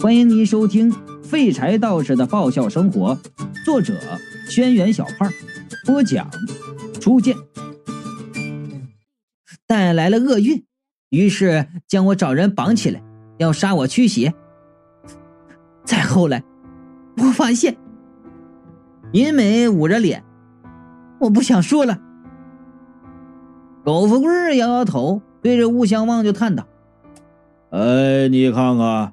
欢迎您收听《废柴道士的爆笑生活》，作者：轩辕小胖，播讲：初见。带来了厄运，于是将我找人绑起来，要杀我驱邪。再后来，我发现，银美捂着脸，我不想说了。狗富贵摇摇头，对着吴相望就叹道：“哎，你看看。”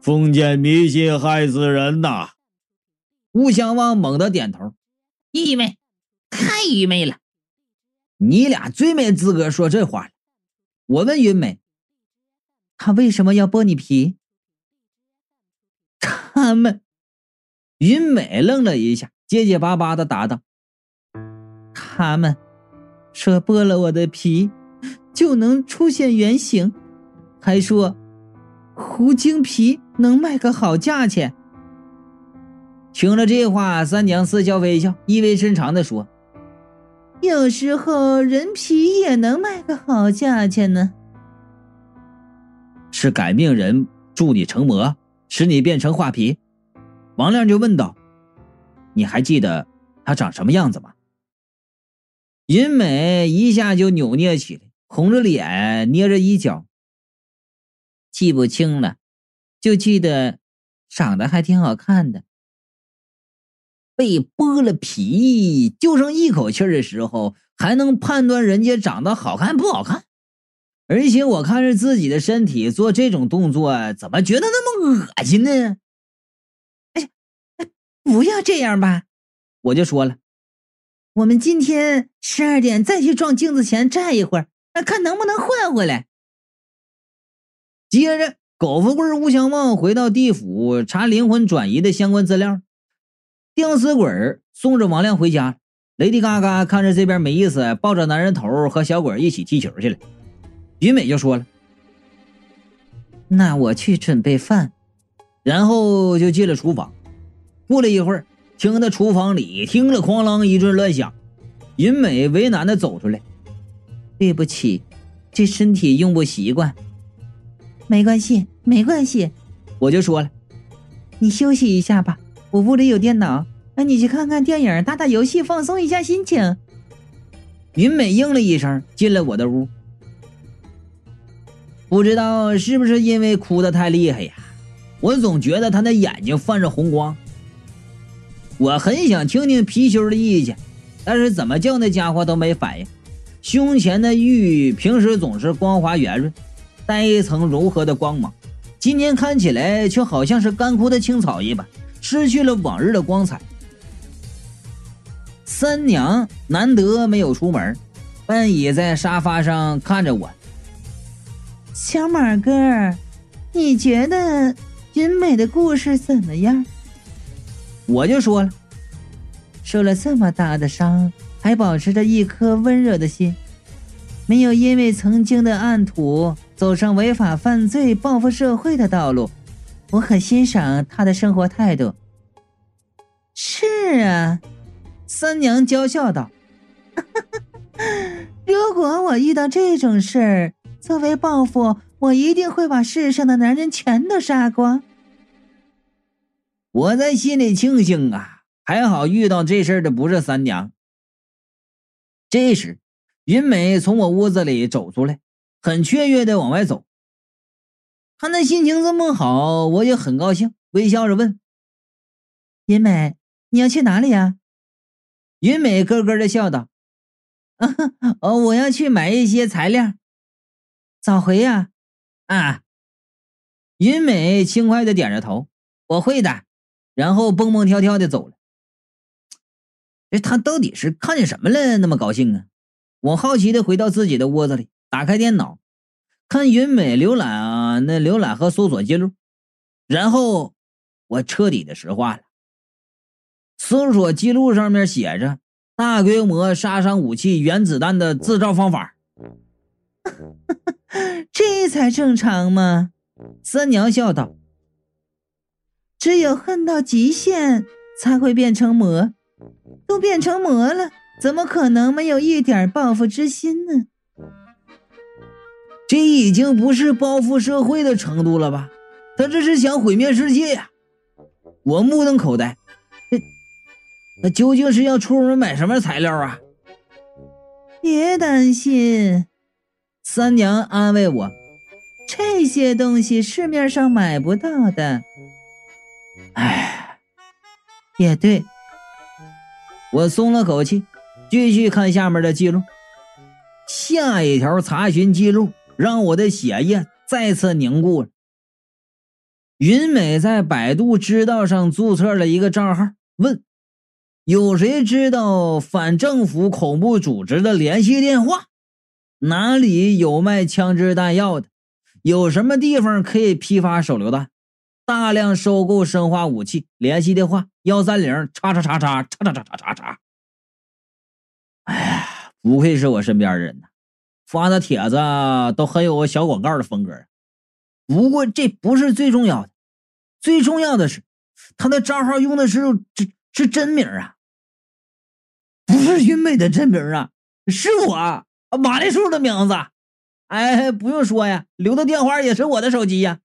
封建迷信害死人呐！吴相望猛地点头，愚昧，太愚昧了！你俩最没资格说这话了。我问云美，他为什么要剥你皮？他们，云美愣了一下，结结巴巴的答道：“他们说剥了我的皮就能出现原形，还说。”狐精皮能卖个好价钱。听了这话，三娘似笑非笑，意味深长的说：“有时候人皮也能卖个好价钱呢。”是改命人助你成魔，使你变成画皮。王亮就问道：“你还记得他长什么样子吗？”银美一下就扭捏起来，红着脸，捏着衣角。记不清了，就记得长得还挺好看的。被剥了皮，就剩一口气的时候，还能判断人家长得好看不好看。而且我看着自己的身体做这种动作，怎么觉得那么恶心呢？哎，不要这样吧！我就说了，我们今天十二点再去撞镜子前站一会儿，看能不能换回来。接着，狗富贵、吴相望回到地府查灵魂转移的相关资料。吊死鬼送着王亮回家。雷迪嘎嘎看着这边没意思，抱着男人头和小鬼一起踢球去了。云美就说了：“那我去准备饭。”然后就进了厨房。过了一会儿，听到厨房里听了哐啷一阵乱响。云美为难的走出来：“对不起，这身体用不习惯。”没关系，没关系，我就说了，你休息一下吧，我屋里有电脑，那你去看看电影，打打游戏，放松一下心情。云美应了一声，进了我的屋。不知道是不是因为哭的太厉害呀，我总觉得她的眼睛泛着红光。我很想听听貔貅的意见，但是怎么叫那家伙都没反应。胸前的玉平时总是光滑圆润。带一层柔和的光芒，今天看起来却好像是干枯的青草一般，失去了往日的光彩。三娘难得没有出门，半倚在沙发上看着我。小马哥，你觉得云美的故事怎么样？我就说了，受了这么大的伤，还保持着一颗温热的心，没有因为曾经的暗土。走上违法犯罪、报复社会的道路，我很欣赏他的生活态度。是啊，三娘娇笑道：“ 如果我遇到这种事儿，作为报复，我一定会把世上的男人全都杀光。”我在心里庆幸啊，还好遇到这事儿的不是三娘。这时，云美从我屋子里走出来。很雀跃的往外走，看他心情这么好，我也很高兴，微笑着问：“云美，你要去哪里呀？”云美咯咯的笑道：“啊哦，我要去买一些材料。”早回呀？啊！云美轻快的点着头：“我会的。”然后蹦蹦跳跳的走了。哎，他到底是看见什么了，那么高兴啊？我好奇的回到自己的窝子里。打开电脑，看云美浏览啊，那浏览和搜索记录，然后我彻底的石化了。搜索记录上面写着“大规模杀伤武器原子弹的制造方法”，这才正常嘛？三娘笑道：“只有恨到极限才会变成魔，都变成魔了，怎么可能没有一点报复之心呢？”这已经不是报复社会的程度了吧？他这是想毁灭世界呀！我目瞪口呆，这他究竟是要出门买什么材料啊？别担心，三娘安慰我，这些东西市面上买不到的。哎，也对，我松了口气，继续看下面的记录。下一条查询记录让我的血液再次凝固了。云美在百度知道上注册了一个账号，问有谁知道反政府恐怖组织的联系电话？哪里有卖枪支弹药的？有什么地方可以批发手榴弹？大量收购生化武器？联系电话：幺三零叉叉叉叉叉叉叉叉叉。哎呀！不愧是我身边人呐，发的帖子都很有个小广告的风格。不过这不是最重要的，最重要的是他的账号用的是这是真名啊，不是云美的真名啊，是我马丽树的名字。哎，不用说呀，留的电话也是我的手机呀。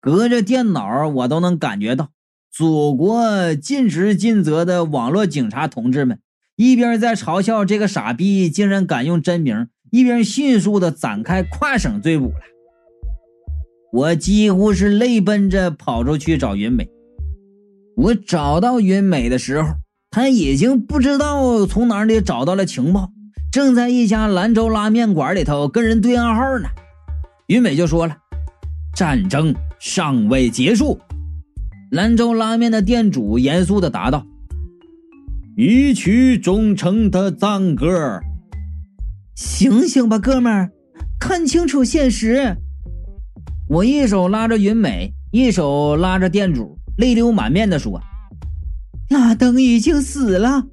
隔着电脑，我都能感觉到祖国尽职尽责的网络警察同志们。一边在嘲笑这个傻逼竟然敢用真名，一边迅速的展开跨省追捕了。我几乎是泪奔着跑出去找云美。我找到云美的时候，他已经不知道从哪里找到了情报，正在一家兰州拉面馆里头跟人对暗号呢。云美就说了：“战争尚未结束。”兰州拉面的店主严肃的答道。一曲忠诚的赞歌，醒醒吧，哥们儿，看清楚现实！我一手拉着云美，一手拉着店主，泪流满面的说：“拉登已经死了。”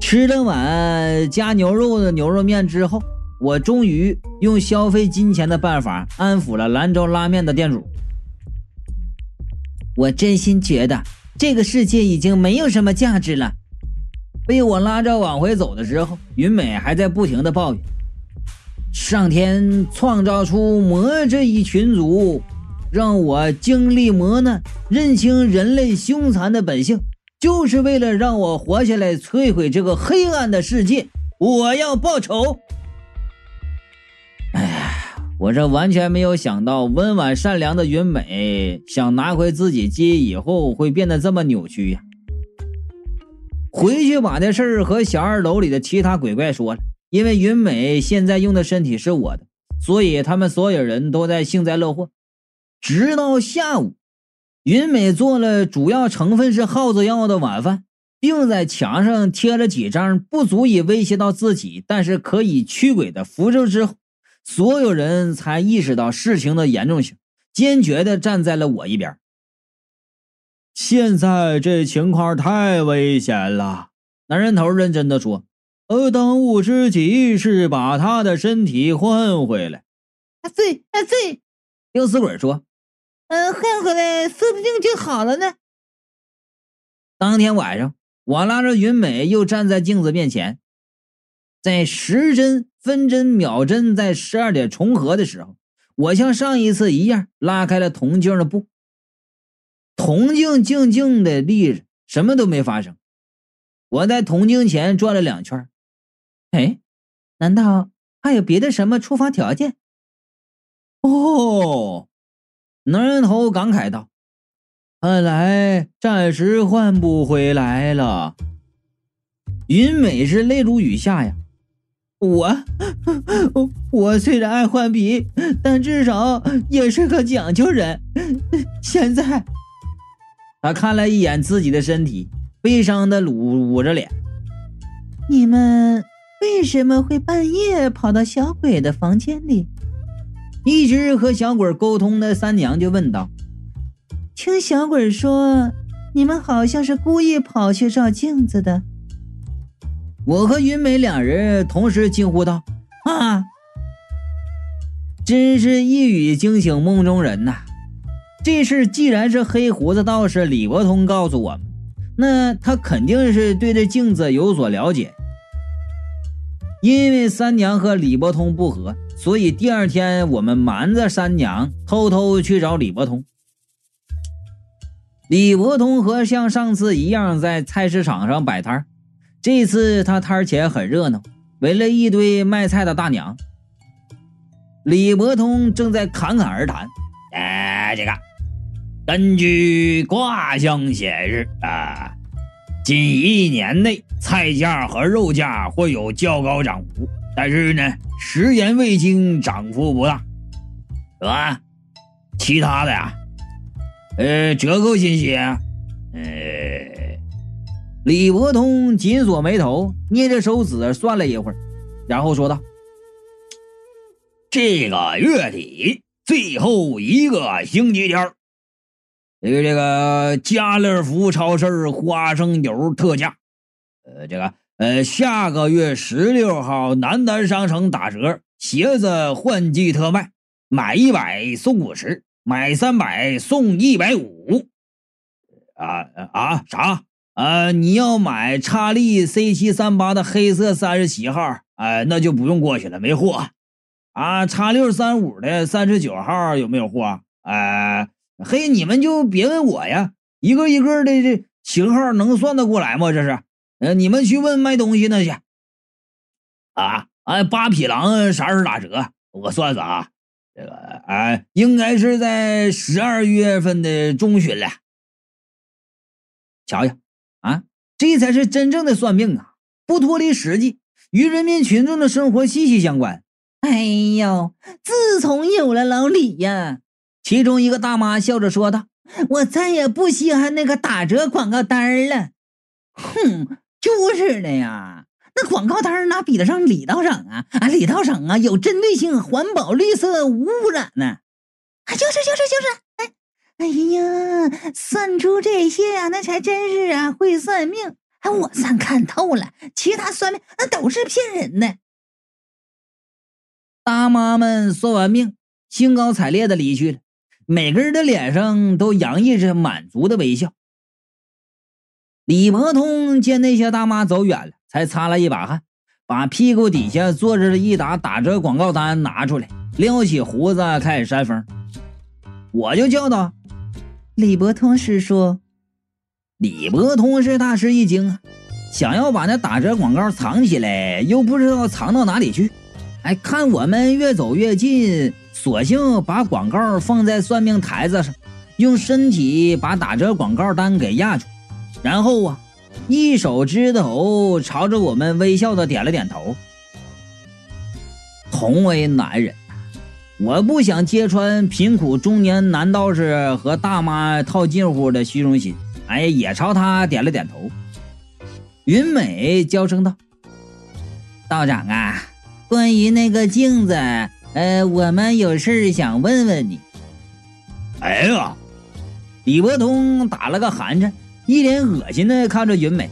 吃了碗加牛肉的牛肉面之后，我终于用消费金钱的办法安抚了兰州拉面的店主。我真心觉得。这个世界已经没有什么价值了。被我拉着往回走的时候，云美还在不停的抱怨：“上天创造出魔这一群族，让我经历磨难，认清人类凶残的本性，就是为了让我活下来，摧毁这个黑暗的世界。我要报仇。”我这完全没有想到，温婉善良的云美想拿回自己记忆以后会变得这么扭曲呀！回去把这事儿和小二楼里的其他鬼怪说了，因为云美现在用的身体是我的，所以他们所有人都在幸灾乐祸。直到下午，云美做了主要成分是耗子药的晚饭，并在墙上贴了几张不足以威胁到自己，但是可以驱鬼的符咒之后。所有人才意识到事情的严重性，坚决的站在了我一边。现在这情况太危险了，男人头认真的说：“呃，当务之急是把他的身体换回来。”啊，对，啊对，吊死鬼说：“嗯，换回来说不定就好了呢。”当天晚上，我拉着云美又站在镜子面前，在时针。分针秒针在十二点重合的时候，我像上一次一样拉开了铜镜的布。铜镜静静的立着，什么都没发生。我在铜镜前转了两圈，哎，难道还有别的什么触发条件？哦，男人头感慨道：“看来暂时换不回来了。”云美是泪如雨下呀。我，我虽然爱换皮，但至少也是个讲究人。现在，他看了一眼自己的身体，悲伤的捂捂着脸。你们为什么会半夜跑到小鬼的房间里？一直和小鬼沟通的三娘就问道：“听小鬼说，你们好像是故意跑去照镜子的。”我和云美两人同时惊呼道：“啊！真是一语惊醒梦中人呐！这事既然是黑胡子道士李伯通告诉我们，那他肯定是对这镜子有所了解。因为三娘和李伯通不和，所以第二天我们瞒着三娘，偷偷去找李伯通。李伯通和像上次一样在菜市场上摆摊这次他摊前很热闹，围了一堆卖菜的大娘。李伯通正在侃侃而谈：“哎，这个根据卦象显示啊，近一年内菜价和肉价会有较高涨幅，但是呢，食盐、味精，涨幅不大，是吧？其他的呀。”呃，折扣信息，呃，李伯通紧锁眉头，捏着手指算了一会儿，然后说道：“这个月底最后一个星期天，这个这个家乐福超市花生油特价，呃，这个呃，下个月十六号南丹商城打折，鞋子换季特卖，买一百送五十。”买三百送一百五，啊啊啥啊？你要买叉力 C 七三八的黑色三十七号，哎，那就不用过去了，没货。啊，叉六三五的三十九号有没有货？哎，嘿，你们就别问我呀，一个一个的这型号能算得过来吗？这是，呃，你们去问卖东西那去。啊，哎，八匹狼啥时候打折？我算算啊。这个啊，应该是在十二月份的中旬了。瞧瞧，这才是真正的算命啊，不脱离实际，与人民群众的生活息息相关。哎呦，自从有了老李呀，其中一个大妈笑着说道：“我再也不稀罕那个打折广告单了。”哼，就是的呀。那广告单哪比得上李道长啊？啊，李道长啊，有针对性，环保、绿色、无污染呢。啊，就是就是就是，哎，哎呀，算出这些呀，那才真是啊，会算命。哎，我算看透了，其他算命那都是骗人的。大妈们算完命，兴高采烈的离去了，每个人的脸上都洋溢着满足的微笑。李伯通见那些大妈走远了。才擦了一把汗，把屁股底下坐着的一沓打折广告单拿出来，撩起胡子开始扇风。我就叫道：“李伯通师叔。”李伯通是大吃一惊啊，想要把那打折广告藏起来，又不知道藏到哪里去。哎，看我们越走越近，索性把广告放在算命台子上，用身体把打折广告单给压住，然后啊。一手支头，朝着我们微笑的点了点头。同为男人，我不想揭穿贫苦中年男道士和大妈套近乎的虚荣心，哎，也朝他点了点头。云美娇声道：“道长啊，关于那个镜子，呃，我们有事想问问你。”哎呀，李伯通打了个寒颤。一脸恶心的看着云美，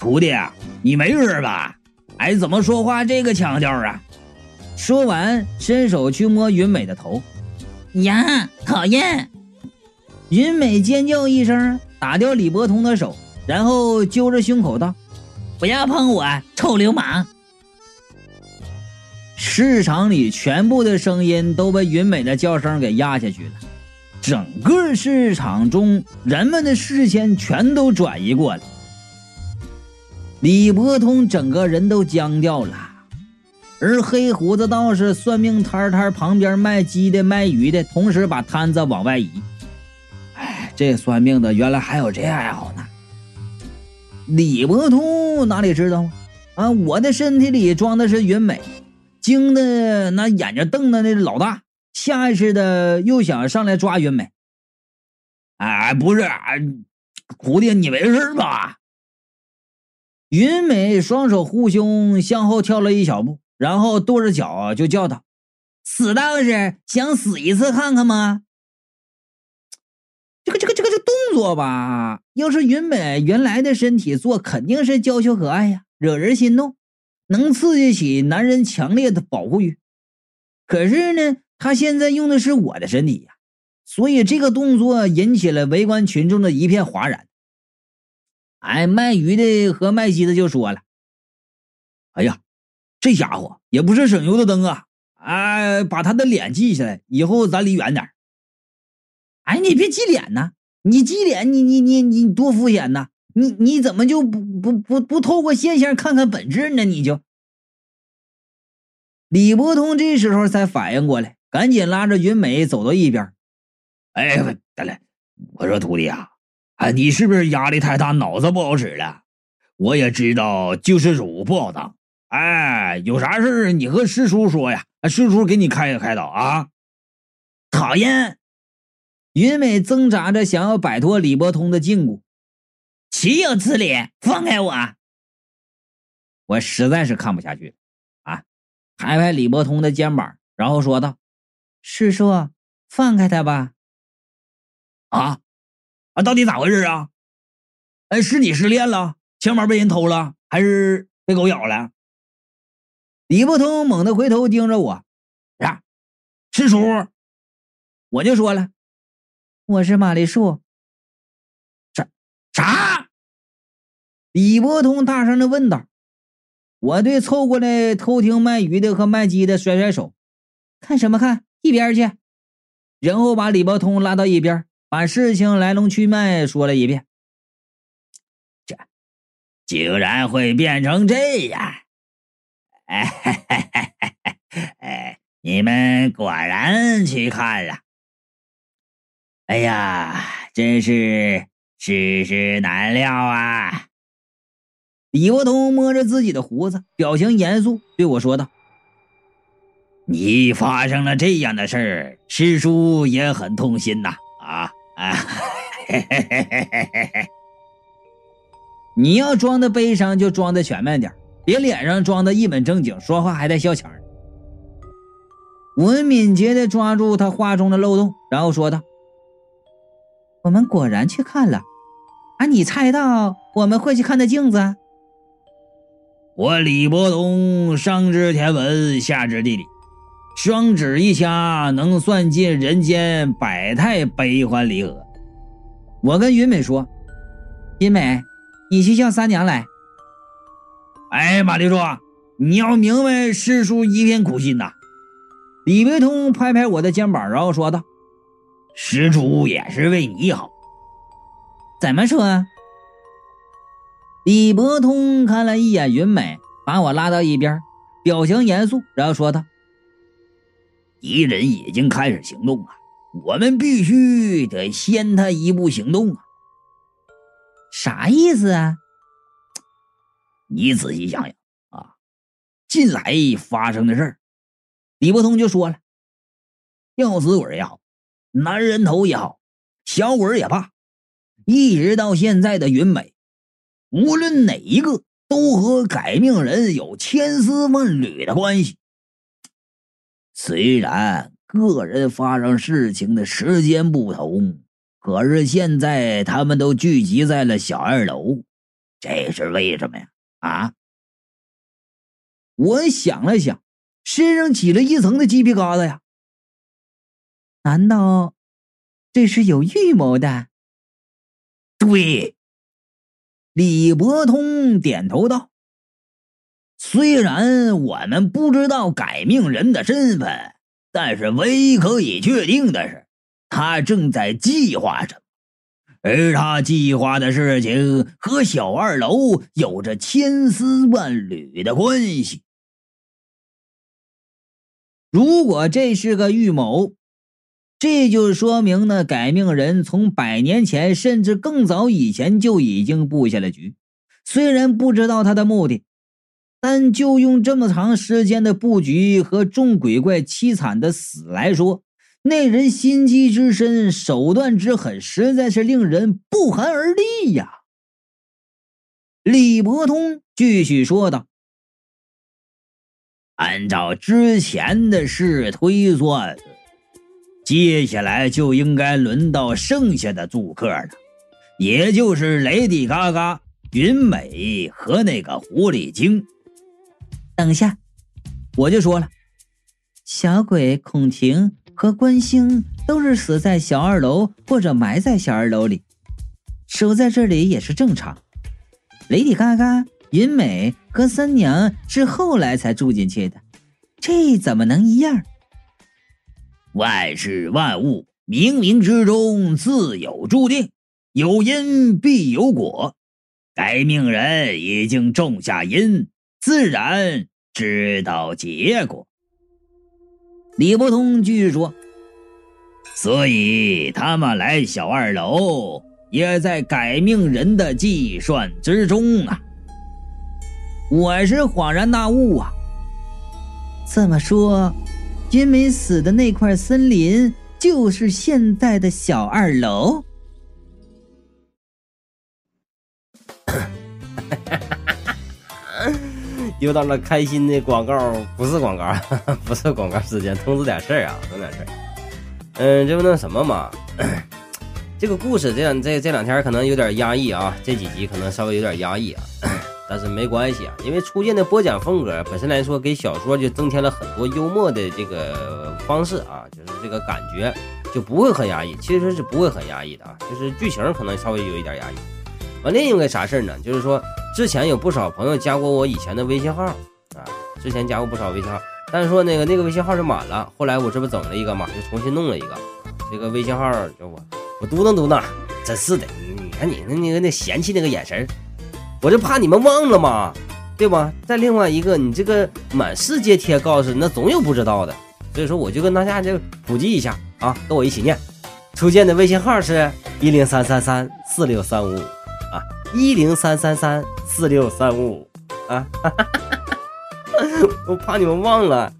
徒弟啊，你没事吧？哎，怎么说话这个腔调啊？说完，伸手去摸云美的头。呀，讨厌！云美尖叫一声，打掉李伯通的手，然后揪着胸口道：“不要碰我，臭流氓！”市场里全部的声音都被云美的叫声给压下去了。整个市场中，人们的视线全都转移过来。李伯通整个人都僵掉了，而黑胡子道士算命摊摊旁边卖鸡的、卖鱼的，同时把摊子往外移。哎，这算命的原来还有这爱好呢。李伯通哪里知道啊？啊，我的身体里装的是云美，惊的那眼睛瞪的那老大。下意识的又想上来抓云美，哎，不是，徒弟，你没事吧？云美双手护胸，向后跳了一小步，然后跺着脚就叫道：“死道士，想死一次看看吗？”这个、这个、这个、这动作吧，要是云美原来的身体做，肯定是娇羞可爱呀，惹人心动，能刺激起男人强烈的保护欲。可是呢？他现在用的是我的身体呀，所以这个动作引起了围观群众的一片哗然。哎，卖鱼的和卖鸡的就说了：“哎呀，这家伙也不是省油的灯啊！啊，把他的脸记下来，以后咱离远点。哎，你别记脸呐！你记脸，你你你你多敷衍呐！你你怎么就不不不不透过现象看看本质呢？你就李伯通这时候才反应过来，赶紧拉着云美走到一边。哎，得了，我说徒弟啊，啊，你是不是压力太大，脑子不好使了？我也知道救世主不好当。哎，有啥事你和师叔说呀，师叔给你开开导啊。讨厌！云美挣扎着想要摆脱李伯通的禁锢。岂有此理！放开我！我实在是看不下去啊！拍拍李伯通的肩膀，然后说道：“师叔，放开他吧！”啊啊！到底咋回事啊？哎，是你失恋了，钱包被人偷了，还是被狗咬了？李伯通猛地回头盯着我，呀，师叔，我就说了，我是玛丽树。啥啥？李伯通大声的问道。我对凑过来偷听卖鱼的和卖鸡的甩甩手，看什么看？一边去！然后把李伯通拉到一边，把事情来龙去脉说了一遍。这竟然会变成这样！哎，哎，你们果然去看了。哎呀，真是世事难料啊！李伯通摸着自己的胡子，表情严肃，对我说道：“你发生了这样的事儿，师叔也很痛心呐！啊啊，嘿嘿嘿嘿嘿嘿嘿！你要装的悲伤，就装的全面点。”别脸上装的一本正经，说话还带笑腔我敏捷地抓住他话中的漏洞，然后说道：“我们果然去看了。啊，你猜到我们会去看的镜子？我李伯通上知天文，下知地理，双指一掐，能算尽人间百态悲欢离合。”我跟云美说：“云美，你去叫三娘来。”哎，马丽说，你要明白师叔一片苦心呐！李伯通拍拍我的肩膀，然后说道：“师叔也是为你好。”怎么说？李伯通看了一眼云美，把我拉到一边，表情严肃，然后说道：“敌人已经开始行动了，我们必须得先他一步行动啊！”啥意思啊？你仔细想想啊，近来发生的事儿，李伯通就说了：吊死鬼也好，男人头也好，小鬼也罢，一直到现在的云美，无论哪一个，都和改命人有千丝万缕的关系。虽然个人发生事情的时间不同，可是现在他们都聚集在了小二楼，这是为什么呀？啊！我想了想，身上起了一层的鸡皮疙瘩呀。难道这是有预谋的？对，李伯通点头道：“虽然我们不知道改命人的身份，但是唯一可以确定的是，他正在计划着。”而他计划的事情和小二楼有着千丝万缕的关系。如果这是个预谋，这就说明呢，改命人从百年前甚至更早以前就已经布下了局。虽然不知道他的目的，但就用这么长时间的布局和众鬼怪凄惨的死来说。那人心机之深，手段之狠，实在是令人不寒而栗呀。李伯通继续说道：“按照之前的事推算，接下来就应该轮到剩下的住客了，也就是雷迪嘎嘎、云美和那个狐狸精。等下，我就说了，小鬼孔婷。”和关兴都是死在小二楼或者埋在小二楼里，守在这里也是正常。雷迪嘎嘎、云美和三娘是后来才住进去的，这怎么能一样？万事万物冥冥之中自有注定，有因必有果。该命人已经种下因，自然知道结果。李伯通继续说：“所以他们来小二楼，也在改命人的计算之中啊。”我是恍然大悟啊！这么说，君梅死的那块森林就是现在的小二楼。又到了开心的广告，不是广告，不是广告时间，通知点事儿啊，通知点事儿。嗯，这不那什么嘛，这个故事这两这这两天可能有点压抑啊，这几集可能稍微有点压抑啊，但是没关系啊，因为初见的播讲风格本身来说，给小说就增添了很多幽默的这个方式啊，就是这个感觉就不会很压抑，其实是不会很压抑的啊，就是剧情可能稍微有一点压抑。完另一个啥事儿呢？就是说，之前有不少朋友加过我以前的微信号啊，之前加过不少微信号，但是说那个那个微信号是满了，后来我这不整了一个嘛，就重新弄了一个。这个微信号叫我我嘟囔嘟囔，真是的，你看你那那个那嫌弃那个眼神我就怕你们忘了嘛，对吧？再另外一个，你这个满世界贴告示，那总有不知道的，所以说我就跟大家就普及一下啊，跟我一起念，初见的微信号是一零三三三四六三五五。一零三三三四六三五啊，我怕你们忘了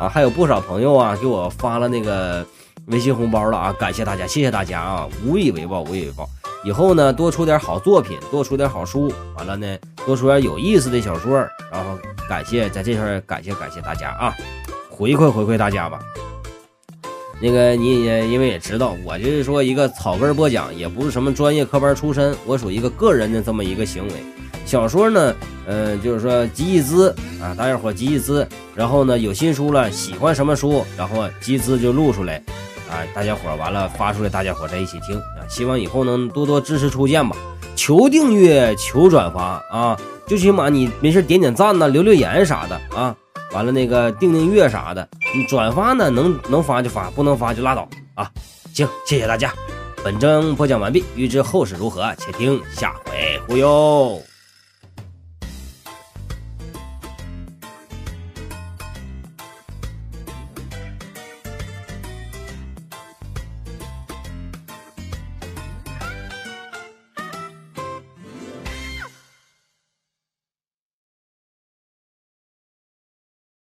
啊！还有不少朋友啊给我发了那个微信红包了啊，感谢大家，谢谢大家啊，无以为报，无以为报。以后呢，多出点好作品，多出点好书，完了呢，多出点有意思的小说，然后感谢在这块感谢感谢大家啊，回馈回馈大家吧。那个你也因为也知道，我就是说一个草根播讲，也不是什么专业科班出身，我属于一个个人的这么一个行为。小说呢，嗯，就是说集一资啊，大家伙集一资，然后呢有新书了，喜欢什么书，然后集资就录出来，啊，大家伙完了发出来，大家伙在一起听啊。希望以后能多多支持初见吧，求订阅，求转发啊，最起码你没事点点赞呐，留留言啥的啊。完了，那个订订阅啥的，你转发呢，能能发就发，不能发就拉倒啊！行，谢谢大家，本章播讲完毕，欲知后事如何，且听下回忽悠。